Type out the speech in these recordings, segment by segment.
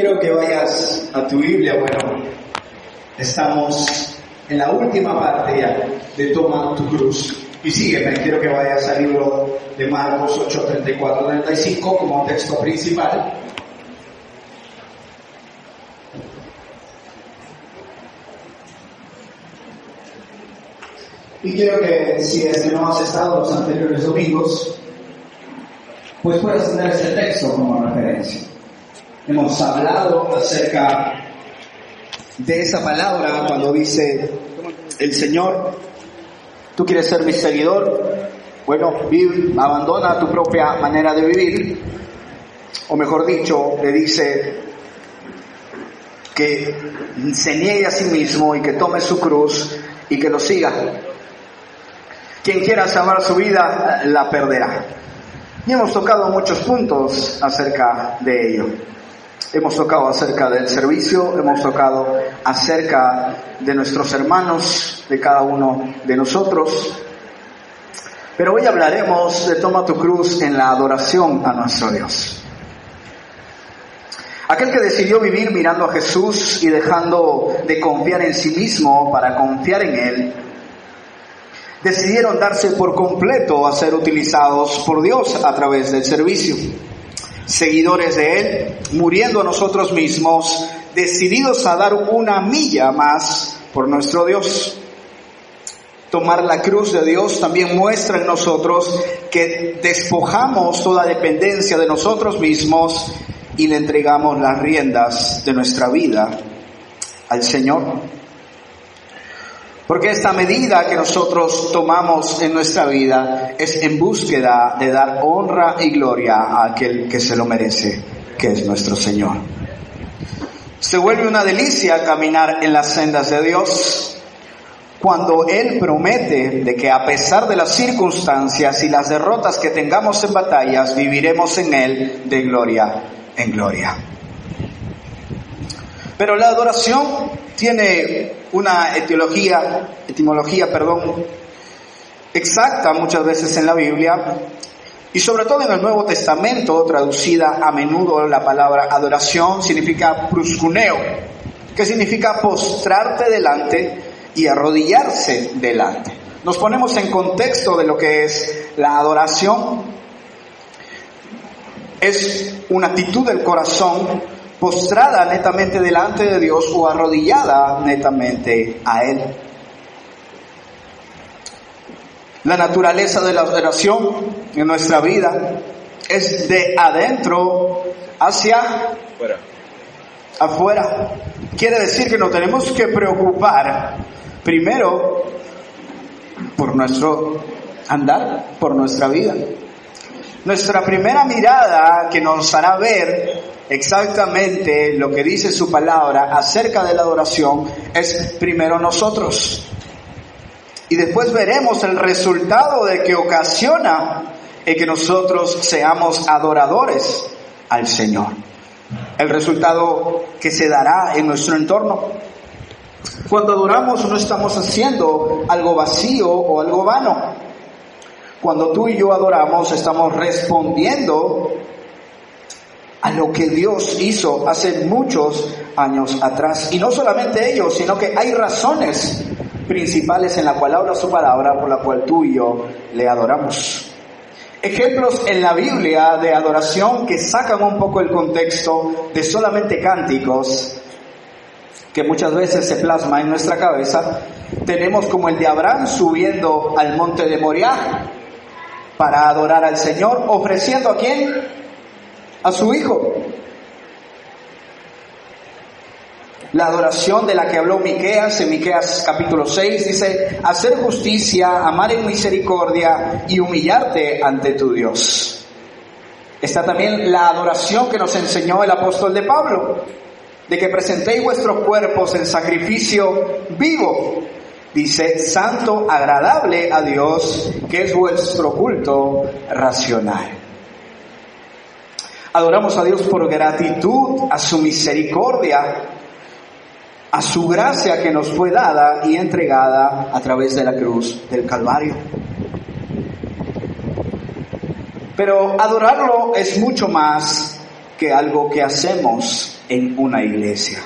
Quiero que vayas a tu Biblia, bueno, estamos en la última parte ya de Toma tu cruz. Y sígueme, quiero que vayas al libro de Marcos 8, 34, 35 como texto principal. Y quiero que si es que no has estado los anteriores domingos, pues puedas tener este texto como referencia. Hemos hablado acerca de esa palabra cuando dice el Señor, tú quieres ser mi seguidor, bueno, vive, abandona tu propia manera de vivir, o mejor dicho, le dice que se niegue a sí mismo y que tome su cruz y que lo siga. Quien quiera salvar su vida la perderá. Y hemos tocado muchos puntos acerca de ello. Hemos tocado acerca del servicio, hemos tocado acerca de nuestros hermanos, de cada uno de nosotros. Pero hoy hablaremos de Toma tu cruz en la adoración a nuestro Dios. Aquel que decidió vivir mirando a Jesús y dejando de confiar en sí mismo para confiar en Él, decidieron darse por completo a ser utilizados por Dios a través del servicio seguidores de Él, muriendo nosotros mismos, decididos a dar una milla más por nuestro Dios. Tomar la cruz de Dios también muestra en nosotros que despojamos toda dependencia de nosotros mismos y le entregamos las riendas de nuestra vida al Señor. Porque esta medida que nosotros tomamos en nuestra vida es en búsqueda de dar honra y gloria a aquel que se lo merece, que es nuestro Señor. Se vuelve una delicia caminar en las sendas de Dios cuando Él promete de que a pesar de las circunstancias y las derrotas que tengamos en batallas, viviremos en Él de gloria en gloria. Pero la adoración tiene una etiología, etimología, perdón, exacta muchas veces en la Biblia y sobre todo en el Nuevo Testamento, traducida a menudo la palabra adoración significa pruscuneo, que significa postrarte delante y arrodillarse delante. Nos ponemos en contexto de lo que es la adoración. Es una actitud del corazón postrada netamente delante de Dios o arrodillada netamente a Él. La naturaleza de la adoración en nuestra vida es de adentro hacia afuera. Quiere decir que nos tenemos que preocupar primero por nuestro andar, por nuestra vida. Nuestra primera mirada que nos hará ver exactamente lo que dice su palabra acerca de la adoración es primero nosotros. Y después veremos el resultado de que ocasiona el que nosotros seamos adoradores al Señor. El resultado que se dará en nuestro entorno. Cuando adoramos no estamos haciendo algo vacío o algo vano. Cuando tú y yo adoramos estamos respondiendo a lo que Dios hizo hace muchos años atrás. Y no solamente ellos, sino que hay razones principales en la cual habla su palabra por la cual tú y yo le adoramos. Ejemplos en la Biblia de adoración que sacan un poco el contexto de solamente cánticos que muchas veces se plasma en nuestra cabeza, tenemos como el de Abraham subiendo al monte de Moriah para adorar al Señor, ofreciendo a quién? a su hijo. La adoración de la que habló Miqueas en Miqueas capítulo 6 dice, hacer justicia, amar en misericordia y humillarte ante tu Dios. Está también la adoración que nos enseñó el apóstol de Pablo, de que presentéis vuestros cuerpos en sacrificio vivo, dice, santo, agradable a Dios, que es vuestro culto racional. Adoramos a Dios por gratitud, a su misericordia, a su gracia que nos fue dada y entregada a través de la cruz del Calvario. Pero adorarlo es mucho más que algo que hacemos en una iglesia,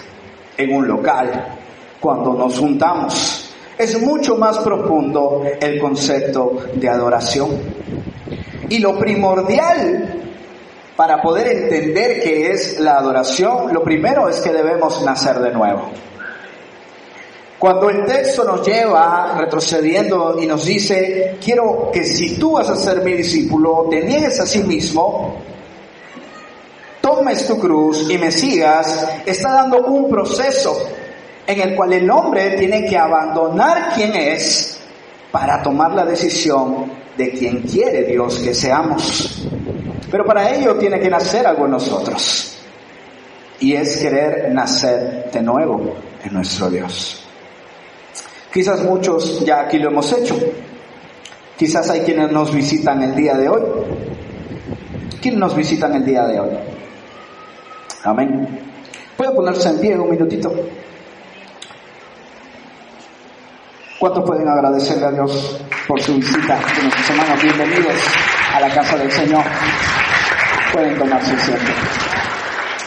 en un local, cuando nos juntamos. Es mucho más profundo el concepto de adoración. Y lo primordial para poder entender qué es la adoración, lo primero es que debemos nacer de nuevo. Cuando el texto nos lleva retrocediendo y nos dice, quiero que si tú vas a ser mi discípulo, te niegues a sí mismo, tomes tu cruz y me sigas, está dando un proceso en el cual el hombre tiene que abandonar quién es para tomar la decisión de quien quiere Dios que seamos. Pero para ello tiene que nacer algo en nosotros. Y es querer nacer de nuevo en nuestro Dios. Quizás muchos ya aquí lo hemos hecho. Quizás hay quienes nos visitan el día de hoy. ¿Quiénes nos visitan el día de hoy? Amén. ¿Puede ponerse en pie un minutito? ¿Cuántos pueden agradecerle a Dios por su visita de nuestros hermanos? Bienvenidos a la casa del Señor. Pueden tomar su asiento.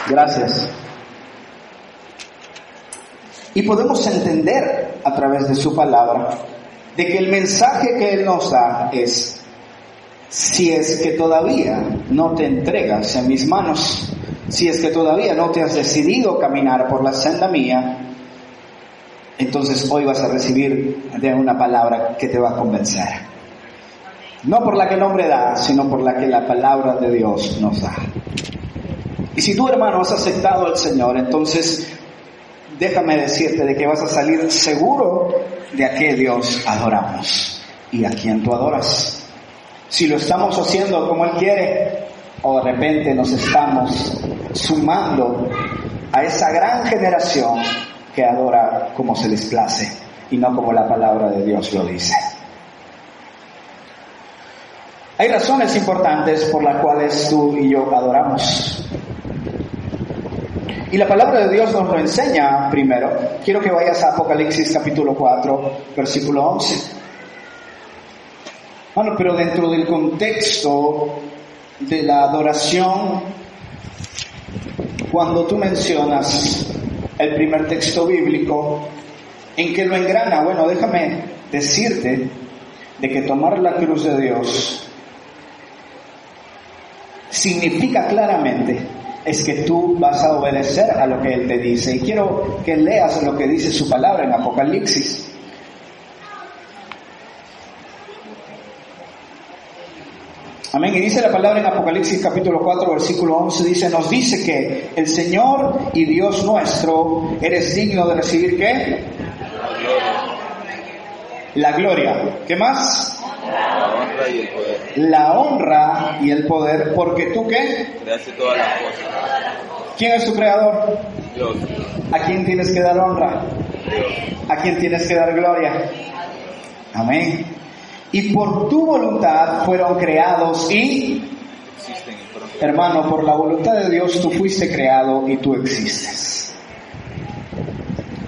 Gracias. Y podemos entender a través de su palabra de que el mensaje que Él nos da es, si es que todavía no te entregas en mis manos, si es que todavía no te has decidido caminar por la senda mía, entonces hoy vas a recibir de una palabra que te va a convencer. No por la que el hombre da, sino por la que la palabra de Dios nos da. Y si tú, hermano, has aceptado al Señor, entonces déjame decirte de que vas a salir seguro de a qué Dios adoramos y a quién tú adoras. Si lo estamos haciendo como Él quiere, o de repente nos estamos sumando a esa gran generación que adora como se les place y no como la palabra de Dios lo dice. Hay razones importantes por las cuales tú y yo adoramos. Y la palabra de Dios nos lo enseña primero. Quiero que vayas a Apocalipsis capítulo 4, versículo 11. Bueno, pero dentro del contexto de la adoración, cuando tú mencionas el primer texto bíblico, en que lo engrana, bueno, déjame decirte de que tomar la cruz de Dios significa claramente es que tú vas a obedecer a lo que Él te dice. Y quiero que leas lo que dice su palabra en Apocalipsis. Amén. Y dice la palabra en Apocalipsis capítulo 4, versículo 11, dice, nos dice que el Señor y Dios nuestro, eres digno de recibir qué? La gloria. ¿Qué más? La honra y el poder. La honra y el poder, porque tú qué? Creaste todas las cosas. ¿Quién es tu creador? Dios, ¿A quién tienes que dar honra? Dios, ¿A quién tienes que dar gloria? Amén. Y por tu voluntad fueron creados y, hermano, por la voluntad de Dios tú fuiste creado y tú existes.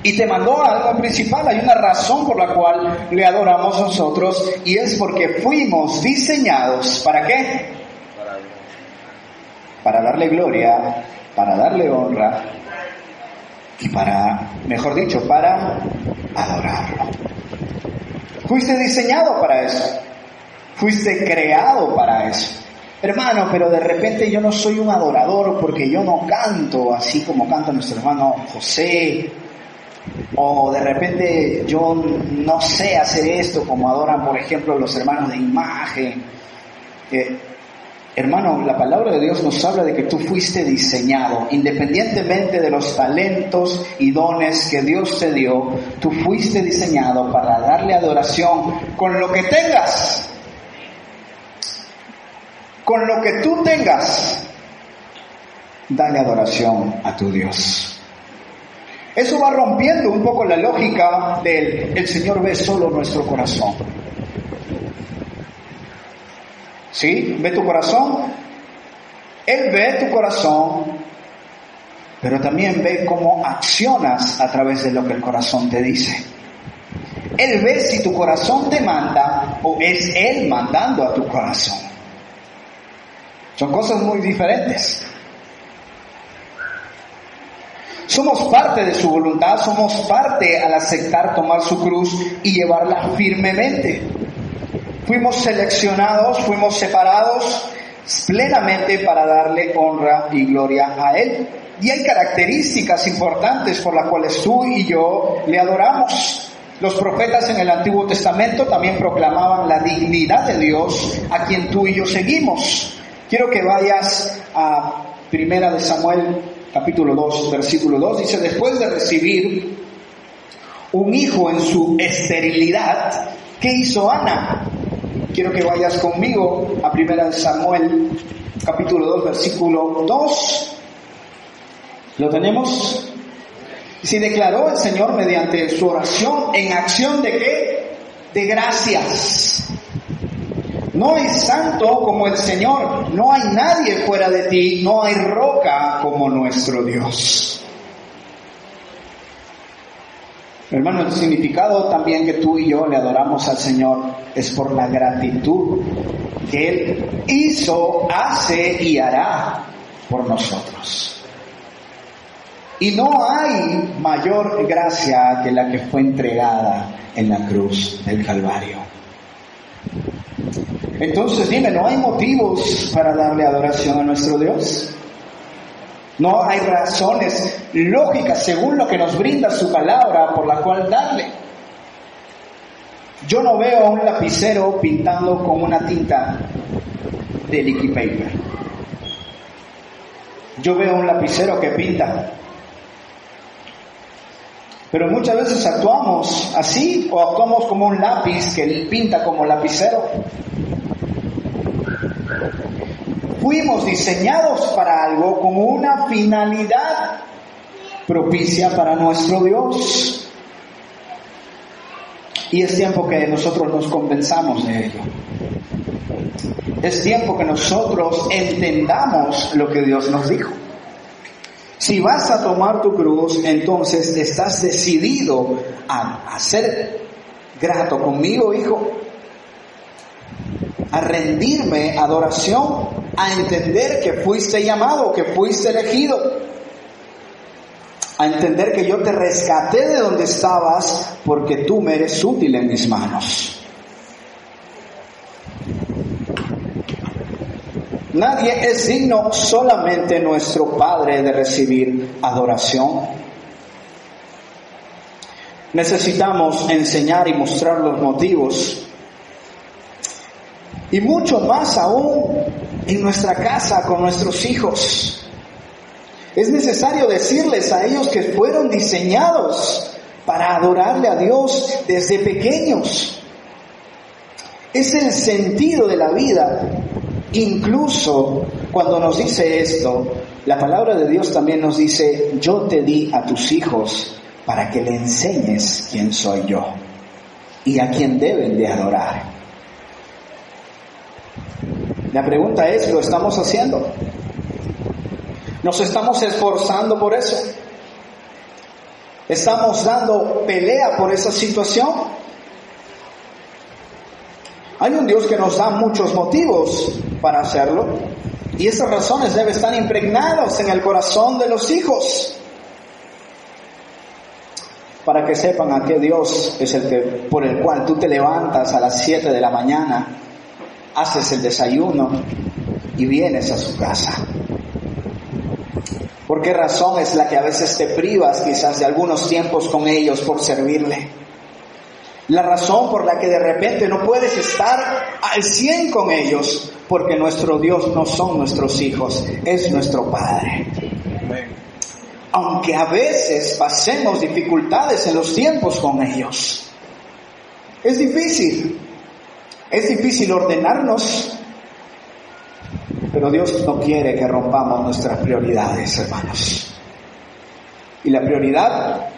Y te mandó algo principal, hay una razón por la cual le adoramos nosotros y es porque fuimos diseñados, ¿para qué? Para darle gloria, para darle honra y para, mejor dicho, para adorarlo. Fuiste diseñado para eso, fuiste creado para eso. Hermano, pero de repente yo no soy un adorador porque yo no canto así como canta nuestro hermano José, o de repente yo no sé hacer esto como adoran, por ejemplo, los hermanos de imagen. Hermano, la palabra de Dios nos habla de que tú fuiste diseñado, independientemente de los talentos y dones que Dios te dio, tú fuiste diseñado para darle adoración con lo que tengas. Con lo que tú tengas, dale adoración a tu Dios. Eso va rompiendo un poco la lógica del el Señor ve solo nuestro corazón. ¿Sí? ¿Ve tu corazón? Él ve tu corazón, pero también ve cómo accionas a través de lo que el corazón te dice. Él ve si tu corazón te manda o es Él mandando a tu corazón. Son cosas muy diferentes. Somos parte de su voluntad, somos parte al aceptar tomar su cruz y llevarla firmemente. Fuimos seleccionados, fuimos separados plenamente para darle honra y gloria a Él. Y hay características importantes por las cuales tú y yo le adoramos. Los profetas en el Antiguo Testamento también proclamaban la dignidad de Dios a quien tú y yo seguimos. Quiero que vayas a Primera de Samuel capítulo 2, versículo 2. Dice, después de recibir un hijo en su esterilidad, ¿qué hizo Ana? Quiero que vayas conmigo a Primera de Samuel, capítulo 2, versículo 2. ¿Lo tenemos? Si declaró el Señor mediante su oración en acción de qué? De gracias. No hay santo como el Señor, no hay nadie fuera de ti, no hay roca como nuestro Dios. Hermano, el significado también que tú y yo le adoramos al Señor es por la gratitud que Él hizo, hace y hará por nosotros. Y no hay mayor gracia que la que fue entregada en la cruz del Calvario. Entonces dime, ¿no hay motivos para darle adoración a nuestro Dios? No hay razones lógicas según lo que nos brinda su palabra por la cual darle. Yo no veo a un lapicero pintando con una tinta de liquid paper. Yo veo a un lapicero que pinta. Pero muchas veces actuamos así o actuamos como un lápiz que pinta como lapicero. Fuimos diseñados para algo con una finalidad propicia para nuestro Dios. Y es tiempo que nosotros nos convenzamos de ello. Es tiempo que nosotros entendamos lo que Dios nos dijo. Si vas a tomar tu cruz, entonces estás decidido a, ser grato conmigo, hijo, a rendirme adoración, a entender que fuiste llamado, que fuiste elegido, a entender que yo te rescaté de donde estabas porque tú me eres útil en mis manos. Nadie es digno, solamente nuestro Padre, de recibir adoración. Necesitamos enseñar y mostrar los motivos. Y mucho más aún en nuestra casa con nuestros hijos. Es necesario decirles a ellos que fueron diseñados para adorarle a Dios desde pequeños. Es el sentido de la vida Incluso cuando nos dice esto, la palabra de Dios también nos dice, yo te di a tus hijos para que le enseñes quién soy yo y a quién deben de adorar. La pregunta es, ¿lo estamos haciendo? ¿Nos estamos esforzando por eso? ¿Estamos dando pelea por esa situación? Hay un Dios que nos da muchos motivos para hacerlo y esas razones deben estar impregnadas en el corazón de los hijos para que sepan a qué Dios es el que por el cual tú te levantas a las 7 de la mañana, haces el desayuno y vienes a su casa. ¿Por qué razón es la que a veces te privas quizás de algunos tiempos con ellos por servirle? La razón por la que de repente no puedes estar al 100 con ellos, porque nuestro Dios no son nuestros hijos, es nuestro Padre. Aunque a veces pasemos dificultades en los tiempos con ellos. Es difícil, es difícil ordenarnos, pero Dios no quiere que rompamos nuestras prioridades, hermanos. Y la prioridad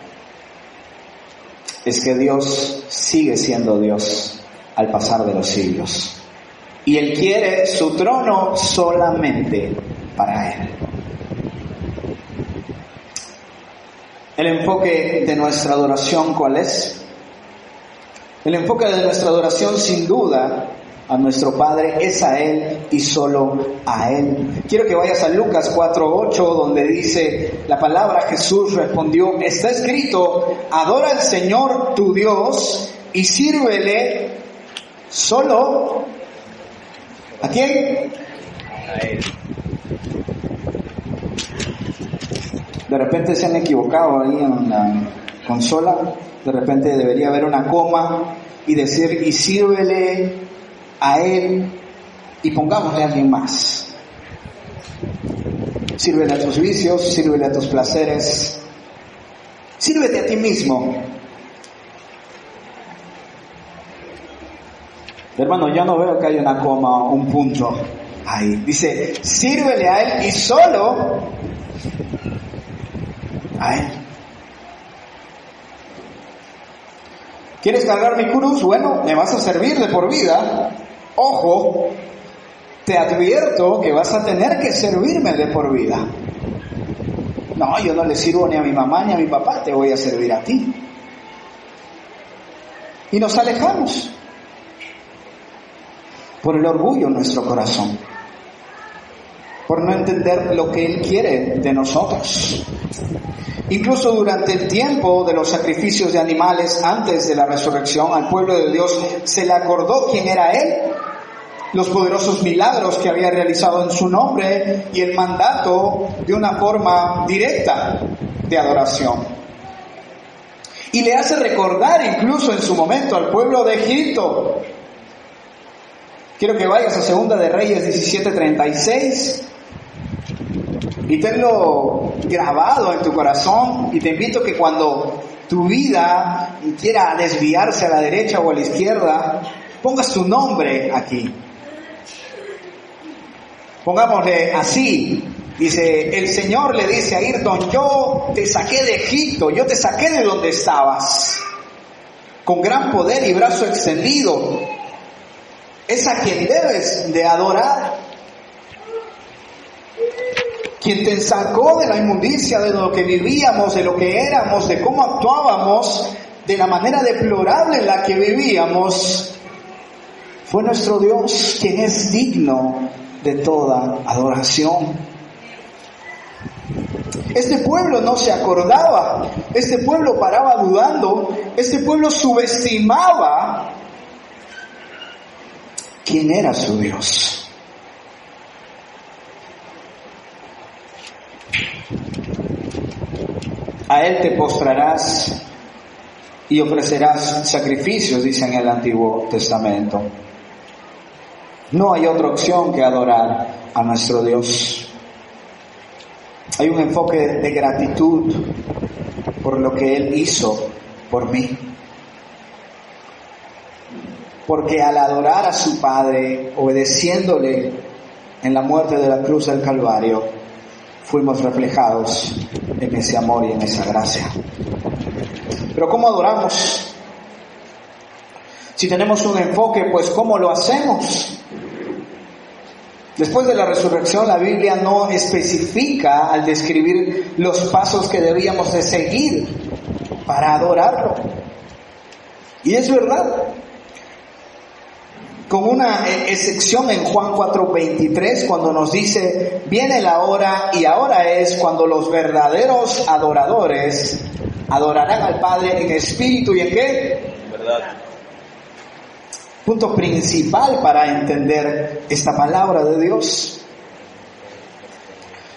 es que Dios sigue siendo Dios al pasar de los siglos. Y Él quiere su trono solamente para Él. El enfoque de nuestra adoración, ¿cuál es? El enfoque de nuestra adoración, sin duda, a nuestro Padre es a Él y solo a Él. Quiero que vayas a Lucas 4.8 donde dice la palabra Jesús respondió, está escrito, adora al Señor tu Dios y sírvele solo a quién? A Él. De repente se han equivocado ahí en la consola, de repente debería haber una coma y decir y sírvele a Él y pongámosle a alguien más. Sírvele a tus vicios, sírvele a tus placeres, sírvete a ti mismo. Hermano, yo no veo que haya una coma o un punto ahí. Dice, sírvele a Él y solo a Él. ¿Quieres cargar mi cruz? Bueno, me vas a servir de por vida. Ojo, te advierto que vas a tener que servirme de por vida. No, yo no le sirvo ni a mi mamá ni a mi papá, te voy a servir a ti. Y nos alejamos por el orgullo en nuestro corazón, por no entender lo que Él quiere de nosotros. Incluso durante el tiempo de los sacrificios de animales antes de la resurrección, al pueblo de Dios se le acordó quién era Él, los poderosos milagros que había realizado en su nombre y el mandato de una forma directa de adoración. Y le hace recordar incluso en su momento al pueblo de Egipto. Quiero que vayas a Segunda de Reyes 17:36 y tenlo grabado en tu corazón y te invito que cuando tu vida quiera desviarse a la derecha o a la izquierda, pongas tu nombre aquí. Pongámosle así, dice, el Señor le dice a Ayrton, yo te saqué de Egipto, yo te saqué de donde estabas, con gran poder y brazo extendido. Es a quien debes de adorar quien te sacó de la inmundicia, de lo que vivíamos, de lo que éramos, de cómo actuábamos, de la manera deplorable en la que vivíamos, fue nuestro Dios quien es digno de toda adoración. Este pueblo no se acordaba, este pueblo paraba dudando, este pueblo subestimaba quién era su Dios. A Él te postrarás y ofrecerás sacrificios, dice en el Antiguo Testamento. No hay otra opción que adorar a nuestro Dios. Hay un enfoque de gratitud por lo que Él hizo por mí. Porque al adorar a su Padre, obedeciéndole en la muerte de la cruz del Calvario, fuimos reflejados en ese amor y en esa gracia. Pero ¿cómo adoramos? Si tenemos un enfoque, pues ¿cómo lo hacemos? Después de la resurrección, la Biblia no especifica al describir los pasos que debíamos de seguir para adorarlo. Y es verdad, con una excepción en Juan 4:23 cuando nos dice, viene la hora y ahora es cuando los verdaderos adoradores adorarán al Padre en espíritu y en qué? ¿Verdad? Punto principal para entender esta palabra de Dios.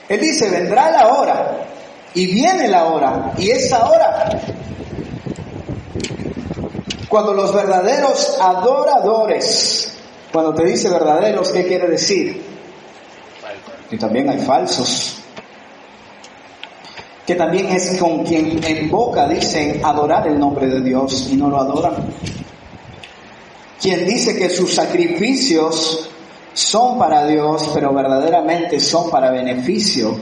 Él dice, vendrá la hora y viene la hora y es ahora cuando los verdaderos adoradores Cuando te dice verdaderos, ¿qué quiere decir? Que también hay falsos. Que también es con quien en boca dicen adorar el nombre de Dios y no lo adoran. Quien dice que sus sacrificios son para Dios, pero verdaderamente son para beneficio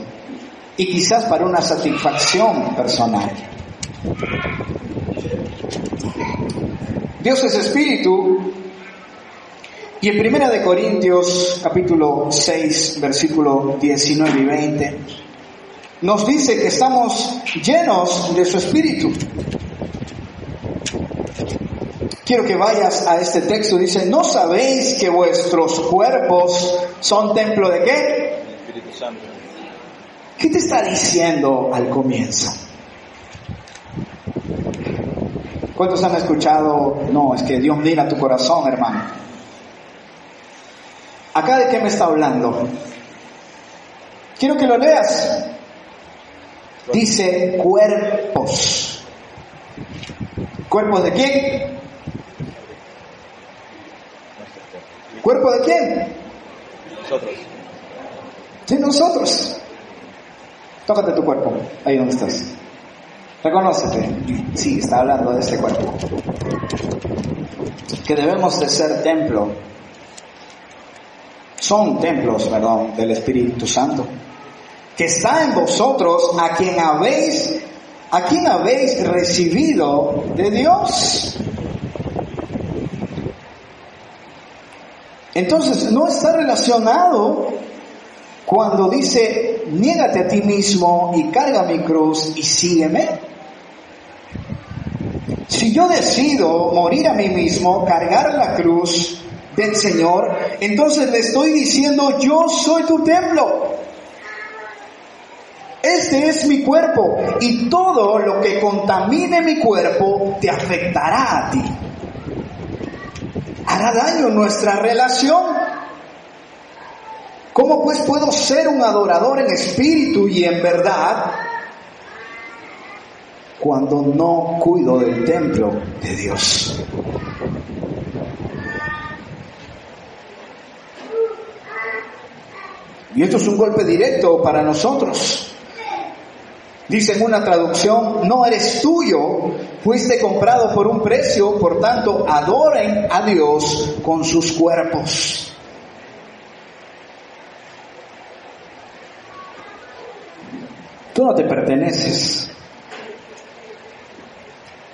y quizás para una satisfacción personal. Dios es espíritu y en Primera de Corintios capítulo 6 versículo 19 y 20 nos dice que estamos llenos de su espíritu. Quiero que vayas a este texto, dice, ¿no sabéis que vuestros cuerpos son templo de qué? Espíritu Santo. ¿Qué te está diciendo al comienzo? ¿Cuántos han escuchado? No, es que Dios mira tu corazón, hermano. ¿Acá de qué me está hablando? Quiero que lo leas. Dice cuerpos. ¿Cuerpos de quién? ¿Cuerpo de quién? Nosotros. De nosotros. Tócate tu cuerpo, ahí donde estás. Reconócete. Sí, está hablando de ese cuerpo. Que debemos de ser templo. Son templos, perdón, del Espíritu Santo. Que está en vosotros a quien habéis, a quien habéis recibido de Dios. Entonces, no está relacionado cuando dice, niégate a ti mismo y carga mi cruz y sígueme. Si yo decido morir a mí mismo, cargar la cruz del Señor, entonces le estoy diciendo, yo soy tu templo. Este es mi cuerpo y todo lo que contamine mi cuerpo te afectará a ti. Hará daño nuestra relación. ¿Cómo pues puedo ser un adorador en espíritu y en verdad cuando no cuido del templo de Dios? Y esto es un golpe directo para nosotros. Dice en una traducción, no eres tuyo, fuiste comprado por un precio, por tanto, adoren a Dios con sus cuerpos. Tú no te perteneces.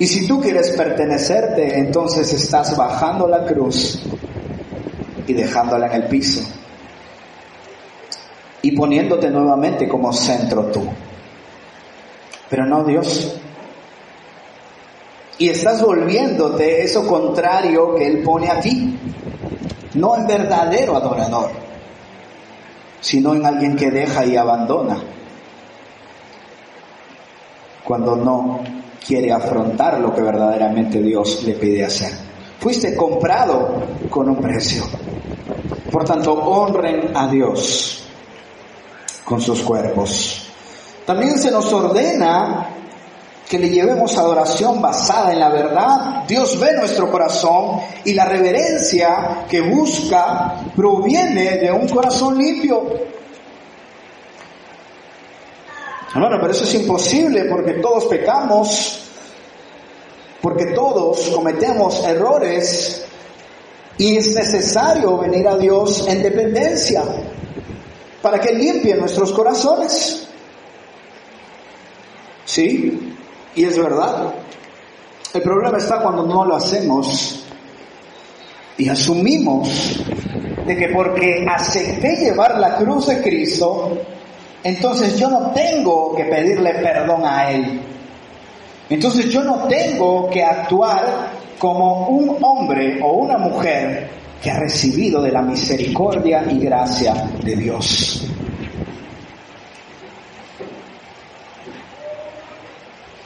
Y si tú quieres pertenecerte, entonces estás bajando la cruz y dejándola en el piso. Y poniéndote nuevamente como centro tú. Pero no Dios. Y estás volviéndote eso contrario que Él pone a ti. No en verdadero adorador, sino en alguien que deja y abandona cuando no quiere afrontar lo que verdaderamente Dios le pide hacer. Fuiste comprado con un precio. Por tanto, honren a Dios con sus cuerpos. También se nos ordena que le llevemos adoración basada en la verdad. Dios ve nuestro corazón y la reverencia que busca proviene de un corazón limpio. Hermano, pero eso es imposible porque todos pecamos, porque todos cometemos errores y es necesario venir a Dios en dependencia para que limpie nuestros corazones. ¿Sí? Y es verdad. El problema está cuando no lo hacemos y asumimos de que porque acepté llevar la cruz de Cristo, entonces yo no tengo que pedirle perdón a Él. Entonces yo no tengo que actuar como un hombre o una mujer que ha recibido de la misericordia y gracia de Dios.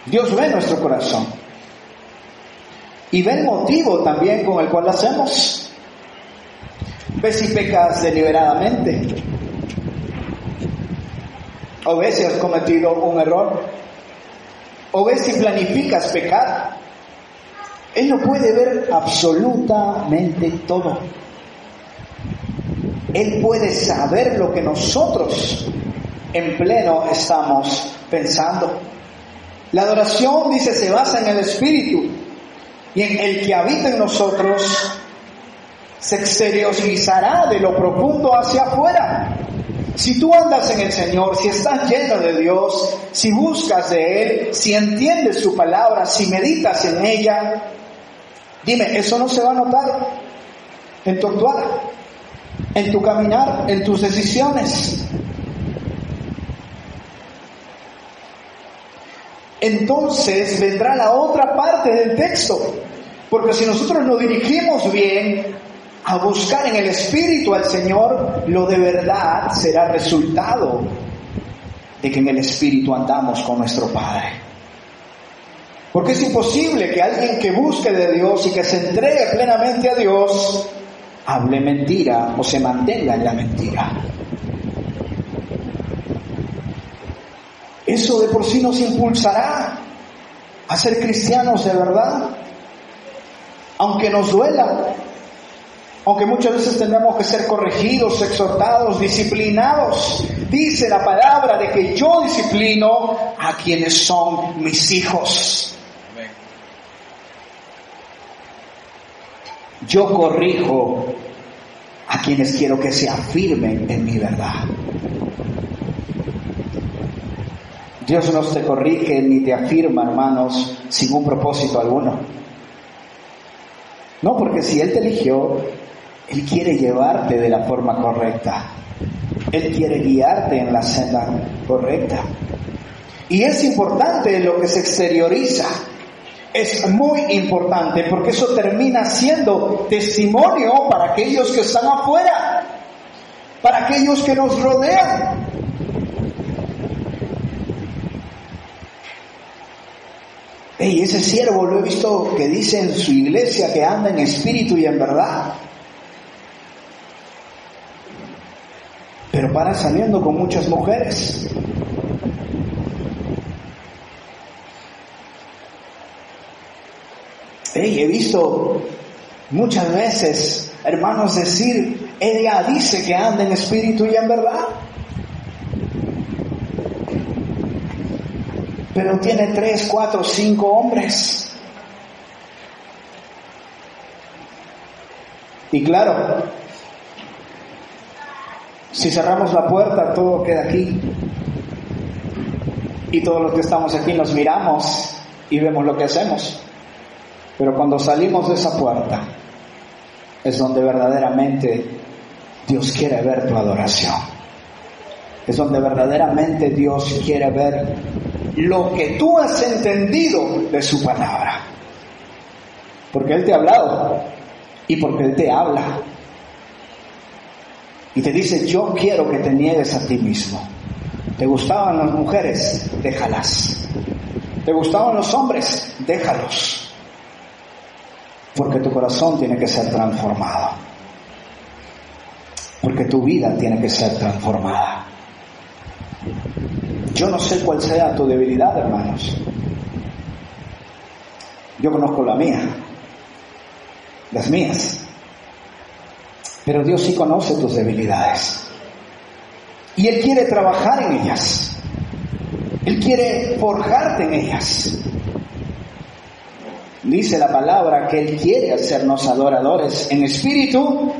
Dios ve nuestro corazón y ve el motivo también con el cual lo hacemos. Ve si pecas deliberadamente, o ves si has cometido un error, o ves si planificas pecar. Él lo puede ver absolutamente todo. Él puede saber lo que nosotros en pleno estamos pensando. La adoración, dice, se basa en el Espíritu y en el que habita en nosotros se exteriorizará de lo profundo hacia afuera. Si tú andas en el Señor, si estás lleno de Dios, si buscas de Él, si entiendes su palabra, si meditas en ella, dime, eso no se va a notar en tu actuar, en tu caminar, en tus decisiones. Entonces vendrá la otra parte del texto, porque si nosotros nos dirigimos bien a buscar en el Espíritu al Señor, lo de verdad será resultado de que en el Espíritu andamos con nuestro Padre. Porque es imposible que alguien que busque de Dios y que se entregue plenamente a Dios hable mentira o se mantenga en la mentira. Eso de por sí nos impulsará a ser cristianos de verdad, aunque nos duela, aunque muchas veces tenemos que ser corregidos, exhortados, disciplinados. Dice la palabra de que yo disciplino a quienes son mis hijos. Yo corrijo a quienes quiero que se afirmen en mi verdad. Dios no te corrige ni te afirma, hermanos, sin un propósito alguno. No, porque si Él te eligió, Él quiere llevarte de la forma correcta. Él quiere guiarte en la senda correcta. Y es importante lo que se exterioriza. Es muy importante porque eso termina siendo testimonio para aquellos que están afuera, para aquellos que nos rodean. Hey, ese siervo lo he visto que dice en su iglesia que anda en espíritu y en verdad. Pero para saliendo con muchas mujeres. He visto muchas veces hermanos decir, ella dice que anda en espíritu y en verdad. pero tiene tres, cuatro, cinco hombres. Y claro, si cerramos la puerta, todo queda aquí. Y todos los que estamos aquí nos miramos y vemos lo que hacemos. Pero cuando salimos de esa puerta, es donde verdaderamente Dios quiere ver tu adoración. Es donde verdaderamente Dios quiere ver lo que tú has entendido de su palabra. Porque Él te ha hablado y porque Él te habla. Y te dice, yo quiero que te niegues a ti mismo. ¿Te gustaban las mujeres? Déjalas. ¿Te gustaban los hombres? Déjalos. Porque tu corazón tiene que ser transformado. Porque tu vida tiene que ser transformada. Yo no sé cuál sea tu debilidad, hermanos. Yo conozco la mía, las mías. Pero Dios sí conoce tus debilidades. Y Él quiere trabajar en ellas. Él quiere forjarte en ellas. Dice la palabra que Él quiere hacernos adoradores en espíritu,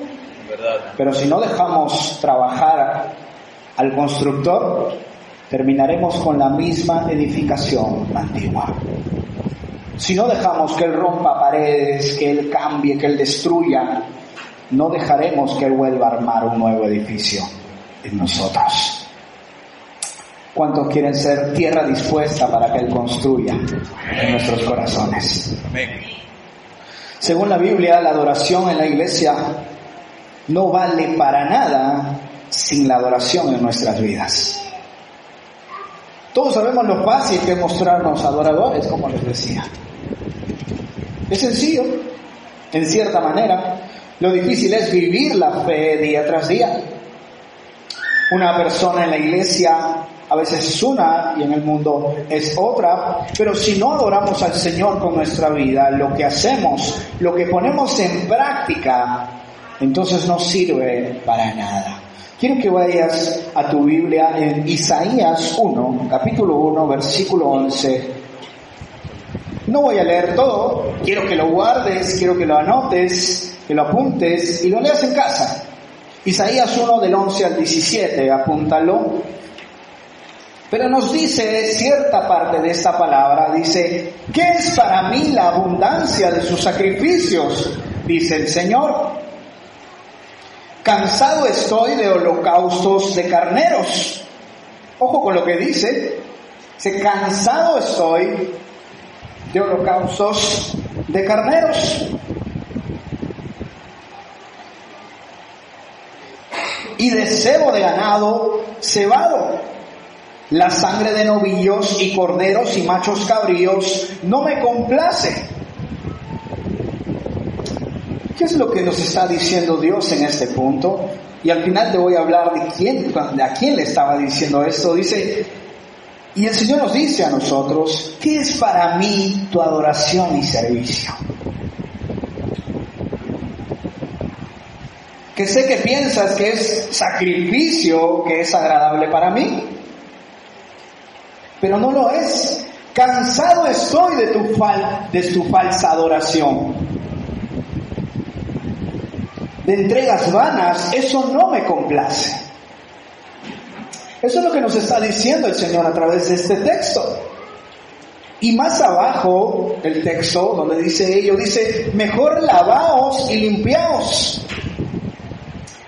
pero si no dejamos trabajar al constructor, terminaremos con la misma edificación antigua. Si no dejamos que Él rompa paredes, que Él cambie, que Él destruya, no dejaremos que Él vuelva a armar un nuevo edificio en nosotros. ¿Cuántos quieren ser tierra dispuesta para que Él construya en nuestros corazones? Según la Biblia, la adoración en la iglesia no vale para nada sin la adoración en nuestras vidas. Todos sabemos lo fácil que es mostrarnos adoradores, como les decía. Es sencillo, en cierta manera. Lo difícil es vivir la fe día tras día. Una persona en la iglesia a veces es una y en el mundo es otra, pero si no adoramos al Señor con nuestra vida, lo que hacemos, lo que ponemos en práctica, entonces no sirve para nada. Quiero que vayas a tu Biblia en Isaías 1, capítulo 1, versículo 11. No voy a leer todo, quiero que lo guardes, quiero que lo anotes, que lo apuntes y lo leas en casa. Isaías 1 del 11 al 17, apúntalo. Pero nos dice cierta parte de esta palabra, dice, ¿qué es para mí la abundancia de sus sacrificios? Dice el Señor. Cansado estoy de holocaustos de carneros. Ojo con lo que dice. Dice, cansado estoy de holocaustos de carneros. Y de cebo de ganado cebado la sangre de novillos y corderos y machos cabríos no me complace. ¿Qué es lo que nos está diciendo Dios en este punto? Y al final te voy a hablar de quién, de a quién le estaba diciendo esto. Dice, y el Señor nos dice a nosotros, ¿qué es para mí tu adoración y servicio? Que sé que piensas que es sacrificio que es agradable para mí pero no lo es. Cansado estoy de tu, de tu falsa adoración. De entregas vanas, eso no me complace. Eso es lo que nos está diciendo el Señor a través de este texto. Y más abajo, el texto donde dice ello, dice, mejor lavaos y limpiaos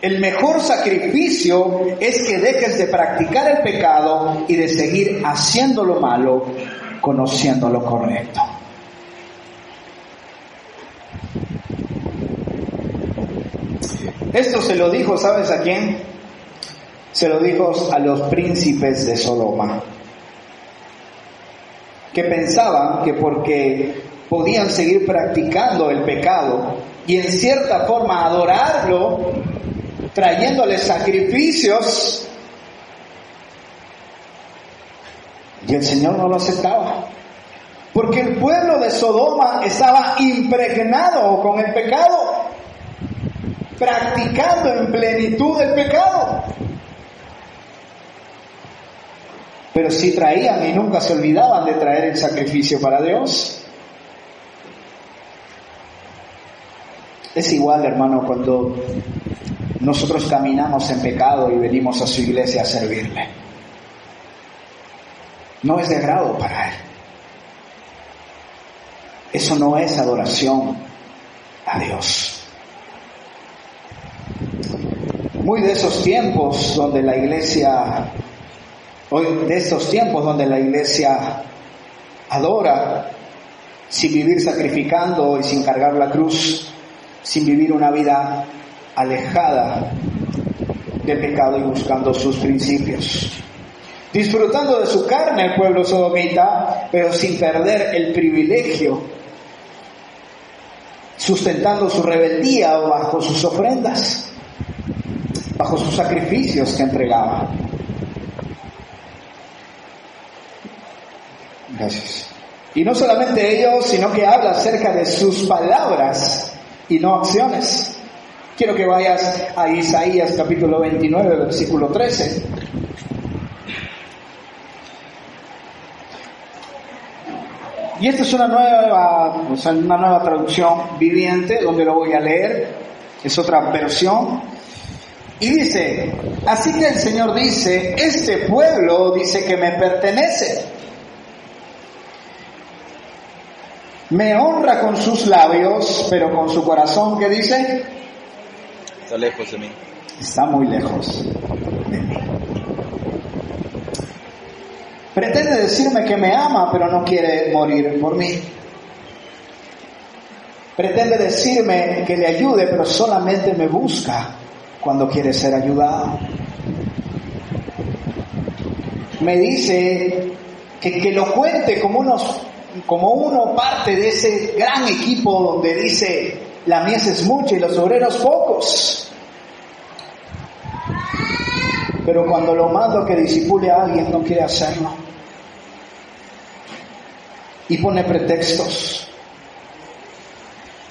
el mejor sacrificio es que dejes de practicar el pecado y de seguir haciendo lo malo, conociendo lo correcto. Esto se lo dijo, ¿sabes a quién? Se lo dijo a los príncipes de Sodoma, que pensaban que porque podían seguir practicando el pecado y en cierta forma adorarlo, trayéndole sacrificios. Y el Señor no lo aceptaba. Porque el pueblo de Sodoma estaba impregnado con el pecado, practicando en plenitud el pecado. Pero si traían y nunca se olvidaban de traer el sacrificio para Dios. Es igual, hermano, cuando nosotros caminamos en pecado y venimos a su iglesia a servirle. No es de agrado para Él. Eso no es adoración a Dios. Muy de esos tiempos donde la iglesia, hoy de estos tiempos donde la iglesia adora sin vivir sacrificando y sin cargar la cruz, sin vivir una vida alejada del pecado y buscando sus principios. Disfrutando de su carne el pueblo sodomita, pero sin perder el privilegio, sustentando su rebeldía bajo sus ofrendas, bajo sus sacrificios que entregaba. Gracias. Y no solamente ellos, sino que habla acerca de sus palabras y no acciones. Quiero que vayas a Isaías capítulo 29, versículo 13. Y esta es una nueva, una nueva traducción viviente donde lo voy a leer. Es otra versión. Y dice, así que el Señor dice, este pueblo dice que me pertenece. Me honra con sus labios, pero con su corazón, ¿qué dice? Está lejos de mí. Está muy lejos de mí. Pretende decirme que me ama, pero no quiere morir por mí. Pretende decirme que le ayude, pero solamente me busca cuando quiere ser ayudado. Me dice que, que lo cuente como, unos, como uno parte de ese gran equipo donde dice, la mies es mucha y los obreros pocos. Pero cuando lo mando que disipule a alguien no quiere hacerlo. Y pone pretextos.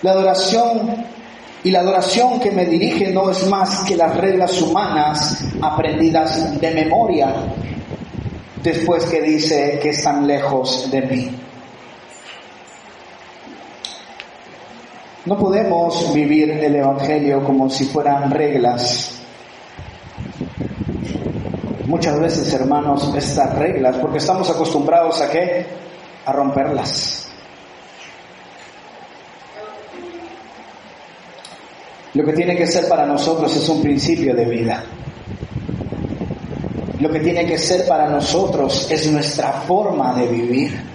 La adoración Y la adoración que me dirige no es más que las reglas humanas aprendidas de memoria, después que dice que están lejos de mí. No podemos vivir el Evangelio como si fueran reglas. Muchas veces, hermanos, estas reglas, porque estamos acostumbrados a qué? A romperlas. Lo que tiene que ser para nosotros es un principio de vida. Lo que tiene que ser para nosotros es nuestra forma de vivir.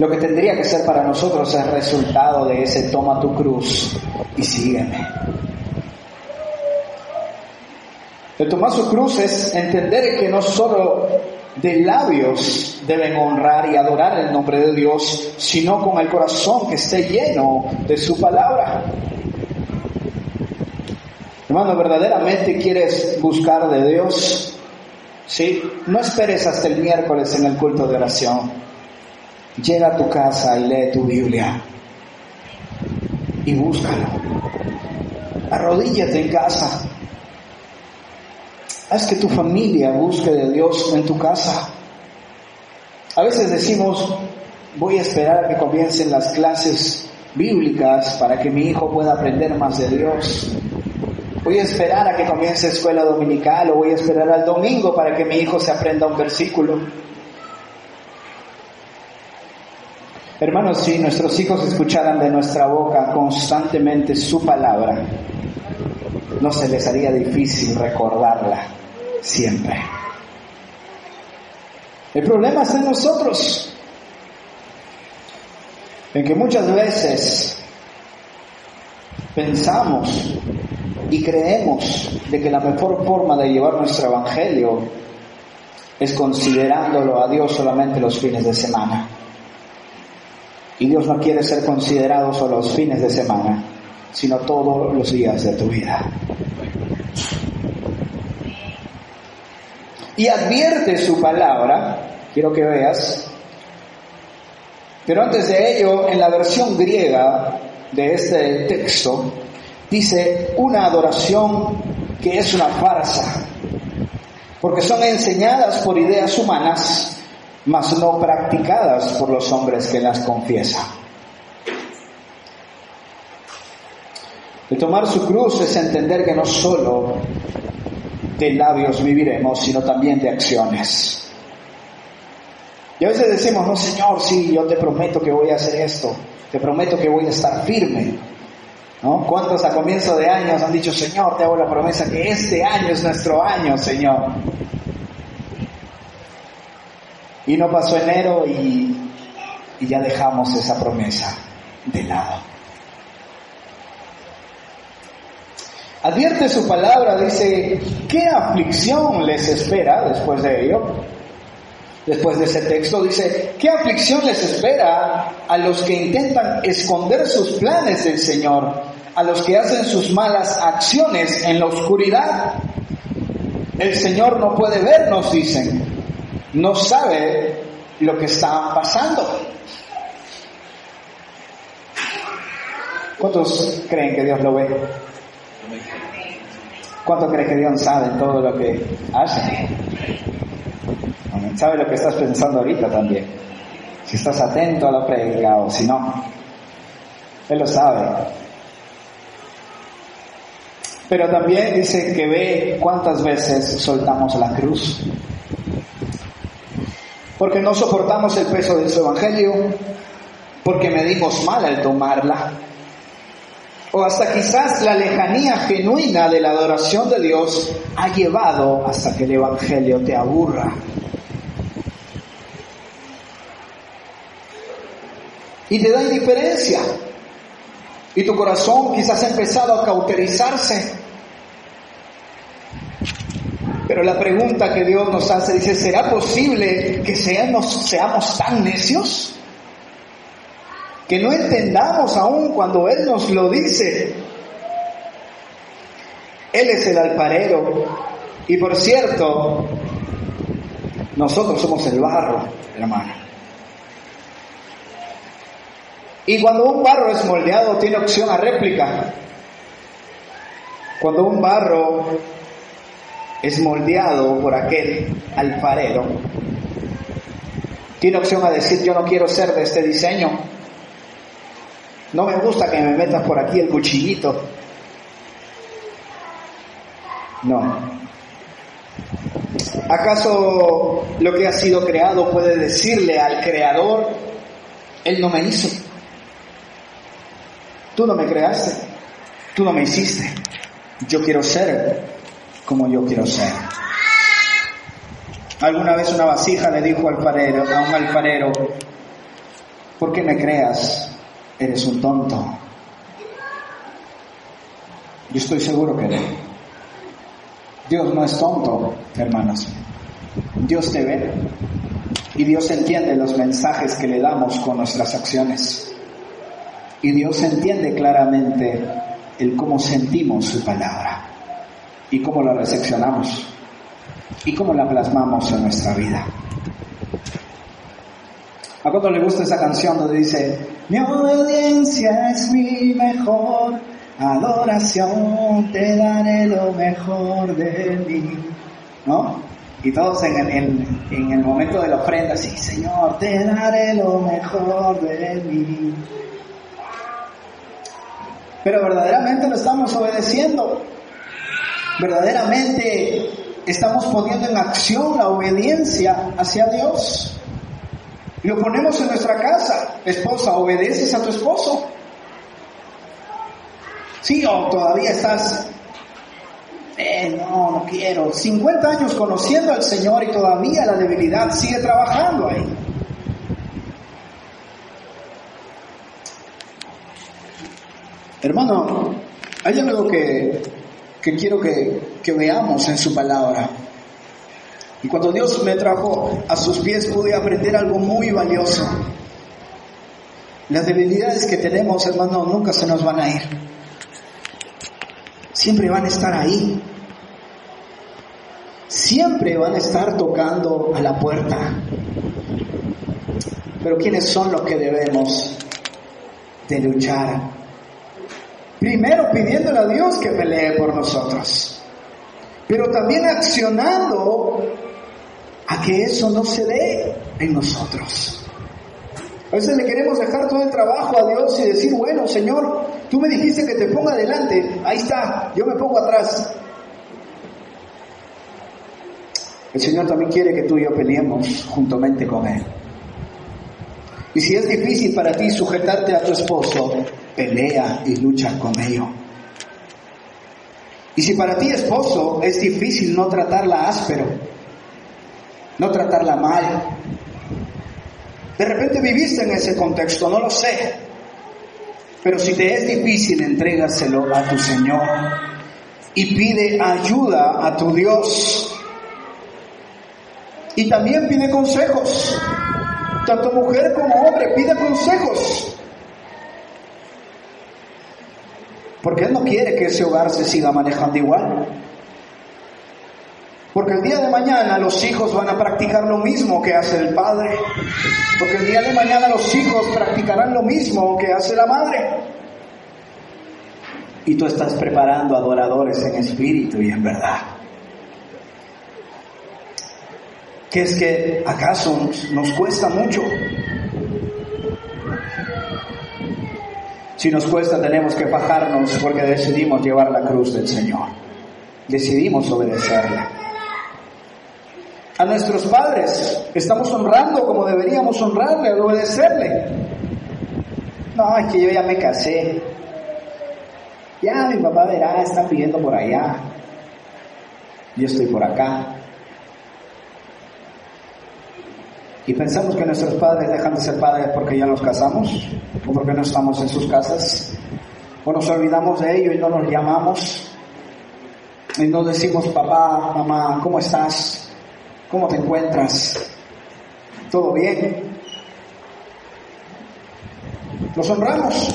Lo que tendría que ser para nosotros es resultado de ese toma tu cruz y sígueme. El tomar su cruz es entender que no solo de labios deben honrar y adorar el nombre de Dios, sino con el corazón que esté lleno de su palabra. Hermano, ¿verdaderamente quieres buscar de Dios? Sí, no esperes hasta el miércoles en el culto de oración. Llega a tu casa y lee tu Biblia y búscalo. Arrodíllate en casa. Haz que tu familia busque de Dios en tu casa. A veces decimos, voy a esperar a que comiencen las clases bíblicas para que mi hijo pueda aprender más de Dios. Voy a esperar a que comience escuela dominical o voy a esperar al domingo para que mi hijo se aprenda un versículo. Hermanos, si nuestros hijos escucharan de nuestra boca constantemente su palabra, no se les haría difícil recordarla siempre. El problema está en nosotros, en que muchas veces pensamos y creemos de que la mejor forma de llevar nuestro evangelio es considerándolo a Dios solamente los fines de semana. Y Dios no quiere ser considerado solo los fines de semana, sino todos los días de tu vida. Y advierte su palabra, quiero que veas, pero antes de ello, en la versión griega de este texto, dice una adoración que es una farsa, porque son enseñadas por ideas humanas mas no practicadas por los hombres que las confiesan. El tomar su cruz es entender que no solo de labios viviremos, sino también de acciones. Y a veces decimos, no Señor, sí, yo te prometo que voy a hacer esto, te prometo que voy a estar firme. ¿No? ¿Cuántos a comienzo de años han dicho, Señor, te hago la promesa que este año es nuestro año, Señor? Y no pasó enero y, ya dejamos esa promesa de lado. Advierte su palabra, dice, ¿qué aflicción les espera después de ello? Después de ese texto dice, ¿qué aflicción les espera a los que intentan esconder sus planes del Señor, a los que hacen sus malas acciones en la oscuridad? El Señor no puede vernos, dicen, no sabe lo que está pasando. ¿Cuántos creen que Dios lo ve? ¿Cuántos creen que Dios sabe todo lo que hace? Sabe lo que estás pensando ahorita también. Si estás atento a la predica o si no. Él lo sabe. Pero también dice que ve cuántas veces soltamos la cruz porque no soportamos el peso de su evangelio, porque medimos mal al tomarla, o hasta quizás la lejanía genuina de la adoración de Dios ha llevado hasta que el evangelio te aburra. Y te da indiferencia. Y tu corazón quizás ha empezado a cauterizarse pero la pregunta que Dios nos hace dice, ¿será posible que seamos, tan necios? Que no entendamos aún cuando Él nos lo dice. Él es el alfarero. Y por cierto, Nosotros somos el barro, hermano. Y cuando un barro es moldeado, tiene opción a réplica. Cuando un barro es moldeado por aquel alfarero, tiene opción a decir, yo no quiero ser de este diseño. No me gusta que me metas por aquí el cuchillito. No. ¿Acaso lo que ha sido creado puede decirle al creador, Él no me hizo? Tú no me creaste, tú no me hiciste. Yo quiero ser como yo quiero ser. Alguna vez una vasija le dijo al alfarero, a un alfarero, ¿por qué me creas? Eres un tonto. Yo estoy seguro que no. Dios no es tonto, hermanos. Dios te ve y Dios entiende los mensajes que le damos con nuestras acciones. Y Dios entiende claramente el cómo sentimos su palabra y cómo la recepcionamos y cómo la plasmamos en nuestra vida. ¿A cuánto le gusta esa canción donde dice, mi obediencia es mi mejor adoración, te daré lo mejor de mí? ¿No? Y todos en el, en, el momento de la ofrenda, sí, Señor, te daré lo mejor de mí. Pero verdaderamente lo estamos obedeciendo. Verdaderamente estamos poniendo en acción la obediencia hacia Dios. Lo ponemos en nuestra casa. Esposa, ¿obedeces a tu esposo? Sí, o todavía estás, eh, no, no quiero. 50 años conociendo al Señor y todavía la debilidad sigue trabajando ahí. Hermano, hay algo que, que quiero que, veamos en su palabra. Y cuando Dios me trajo a sus pies pude aprender algo muy valioso. Las debilidades que tenemos, hermano, nunca se nos van a ir. Siempre van a estar ahí. Siempre van a estar tocando a la puerta. Pero ¿quiénes son los que debemos de luchar Primero pidiéndole a Dios que pelee por nosotros, pero también accionando a que eso no se dé en nosotros. A veces le queremos dejar todo el trabajo a Dios y decir, bueno, Señor, tú me dijiste que te ponga adelante, ahí está, yo me pongo atrás. El Señor también quiere que tú y yo peleemos juntamente con Él. Y si es difícil para ti sujetarte a tu esposo, pelea y lucha con ello. Y si para ti, esposo, es difícil no tratarla áspero, no tratarla mal, de repente viviste en ese contexto, no lo sé, pero si te es difícil, entrégaselo a tu Señor y pide ayuda a tu Dios. Y también pide consejos, tanto mujer como hombre, pide consejos. Porque Él no quiere que ese hogar se siga manejando igual. Porque el día de mañana los hijos van a practicar lo mismo que hace el padre. Porque el día de mañana los hijos practicarán lo mismo que hace la madre. Y tú estás preparando adoradores en espíritu y en verdad. ¿Qué es que acaso nos cuesta mucho Si nos cuesta, tenemos que bajarnos porque decidimos llevar la cruz del Señor. Decidimos obedecerle. A nuestros padres estamos honrando como deberíamos honrarle, obedecerle. No, es que yo ya me casé. Ya mi papá verá, está pidiendo por allá. Yo estoy por acá. Y pensamos que nuestros padres dejan de ser padres porque ya nos casamos o porque no estamos en sus casas. O nos olvidamos de ello y no nos llamamos. Y no decimos, papá, mamá, ¿cómo estás? ¿Cómo te encuentras? ¿Todo bien? Los honramos.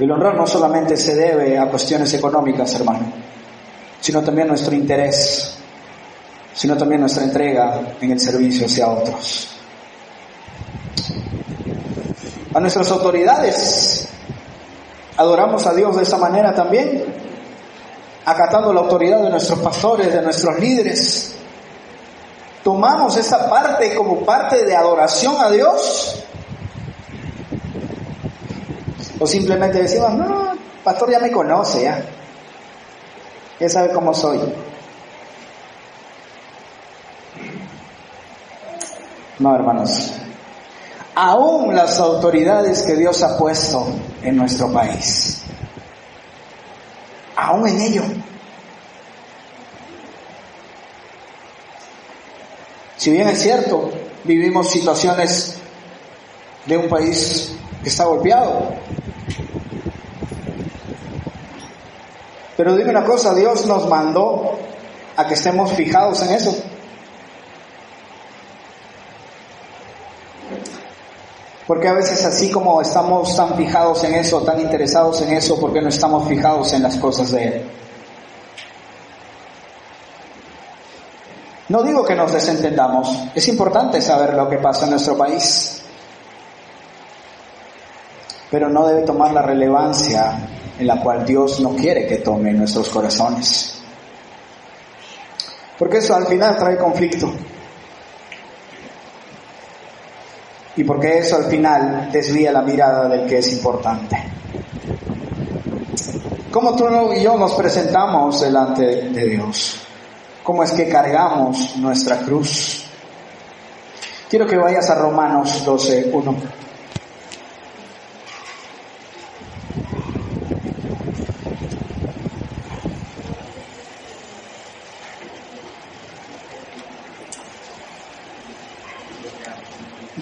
El honrar no solamente se debe a cuestiones económicas, hermano, sino también a nuestro interés sino también nuestra entrega en el servicio hacia otros. A nuestras autoridades, adoramos a Dios de esa manera también, acatando la autoridad de nuestros pastores, de nuestros líderes. Tomamos esa parte como parte de adoración a Dios. O simplemente decimos, no, pastor ya me conoce, ya. Ya sabe cómo soy. No, hermanos. Aún las autoridades que Dios ha puesto en nuestro país. Aún en ello. Si bien es cierto, vivimos situaciones de un país que está golpeado. Pero dime una cosa, Dios nos mandó a que estemos fijados en eso. Porque a veces así como estamos tan fijados en eso, tan interesados en eso, porque no estamos fijados en las cosas de Él? No digo que nos desentendamos, es importante saber lo que pasa en nuestro país, pero no debe tomar la relevancia en la cual Dios no quiere que tome nuestros corazones. Porque eso al final trae conflicto. Y porque eso al final desvía la mirada del que es importante. ¿Cómo tú y yo nos presentamos delante de Dios? ¿Cómo es que cargamos nuestra cruz? Quiero que vayas a Romanos 12, 1.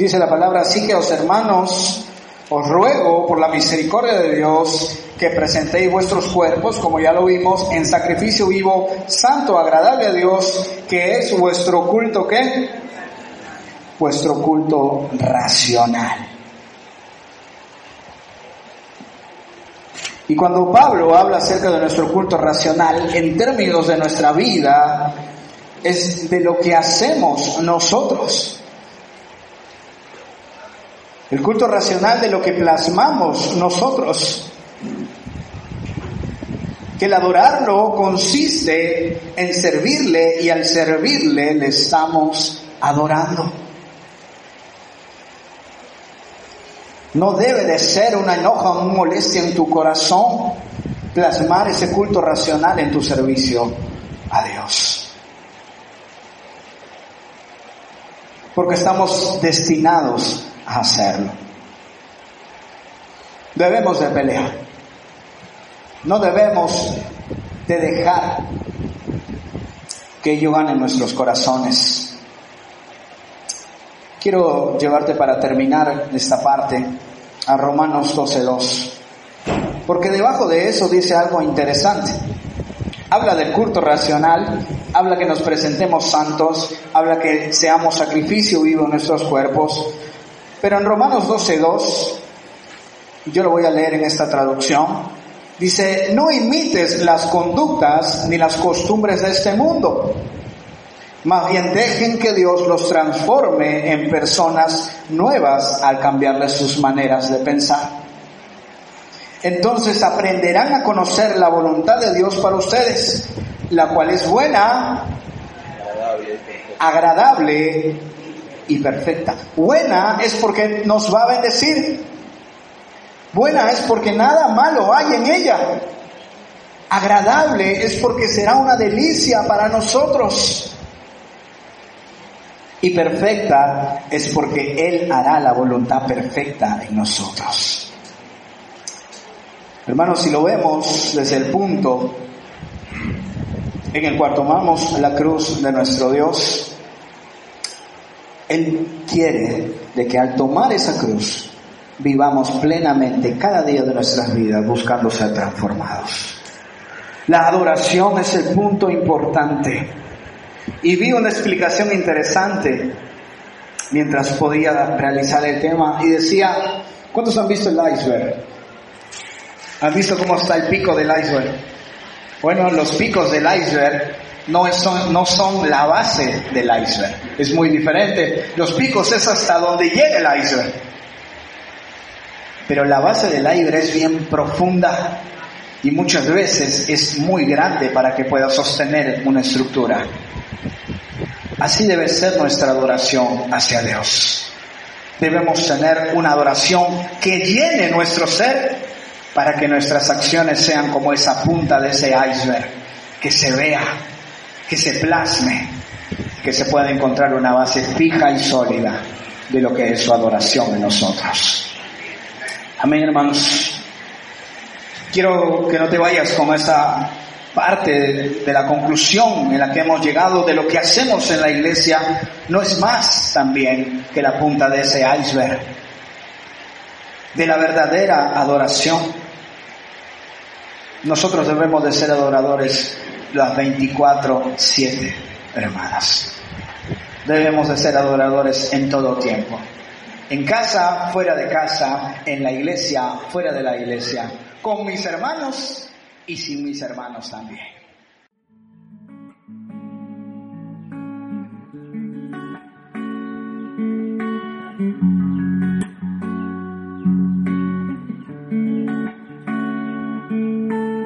Dice la palabra, así que os hermanos, os ruego por la misericordia de Dios que presentéis vuestros cuerpos, como ya lo vimos, en sacrificio vivo, santo, agradable a Dios, que es vuestro culto, ¿qué? Vuestro culto racional. Y cuando Pablo habla acerca de nuestro culto racional, en términos de nuestra vida, es de lo que hacemos nosotros. El culto racional de lo que plasmamos nosotros. Que el adorarlo consiste en servirle y al servirle le estamos adorando. No debe de ser una enoja o una molestia en tu corazón plasmar ese culto racional en tu servicio a Dios. Porque estamos destinados hacerlo. Debemos de pelear. No debemos de dejar que ello gane nuestros corazones. Quiero llevarte para terminar esta parte a Romanos 12.2, porque debajo de eso dice algo interesante. Habla del culto racional, habla que nos presentemos santos, habla que seamos sacrificio vivo en nuestros cuerpos, pero en Romanos 12.2, yo lo voy a leer en esta traducción, dice, no imites las conductas ni las costumbres de este mundo. Más bien dejen que Dios los transforme en personas nuevas al cambiarles sus maneras de pensar. Entonces aprenderán a conocer la voluntad de Dios para ustedes, la cual es buena, agradable y perfecta. Buena es porque nos va a bendecir. Buena es porque nada malo hay en ella. Agradable es porque será una delicia para nosotros. Y perfecta es porque Él hará la voluntad perfecta en nosotros. Hermanos, si lo vemos desde el punto en el cual tomamos la cruz de nuestro Dios, él quiere de que al tomar esa cruz vivamos plenamente cada día de nuestras vidas buscando ser transformados. La adoración es el punto importante. Y vi una explicación interesante mientras podía realizar el tema y decía, ¿cuántos han visto el iceberg? ¿Han visto cómo está el pico del iceberg? Bueno, los picos del iceberg no son, la base del iceberg. Es muy diferente. Los picos es hasta donde llega el iceberg. Pero la base del iceberg es bien profunda y muchas veces es muy grande para que pueda sostener una estructura. Así debe ser nuestra adoración hacia Dios. Debemos tener una adoración que llene nuestro ser para que nuestras acciones sean como esa punta de ese iceberg, que se vea, que se plasme, que se pueda encontrar una base fija y sólida de lo que es su adoración en nosotros. Amén, hermanos. Quiero que no te vayas con esa parte de, la conclusión en la que hemos llegado de lo que hacemos en la iglesia no es más también que la punta de ese iceberg, de la verdadera adoración. Nosotros debemos de ser adoradores las 24-7, hermanas. Debemos de ser adoradores en todo tiempo. En casa, fuera de casa, en la iglesia, fuera de la iglesia, con mis hermanos y sin mis hermanos también.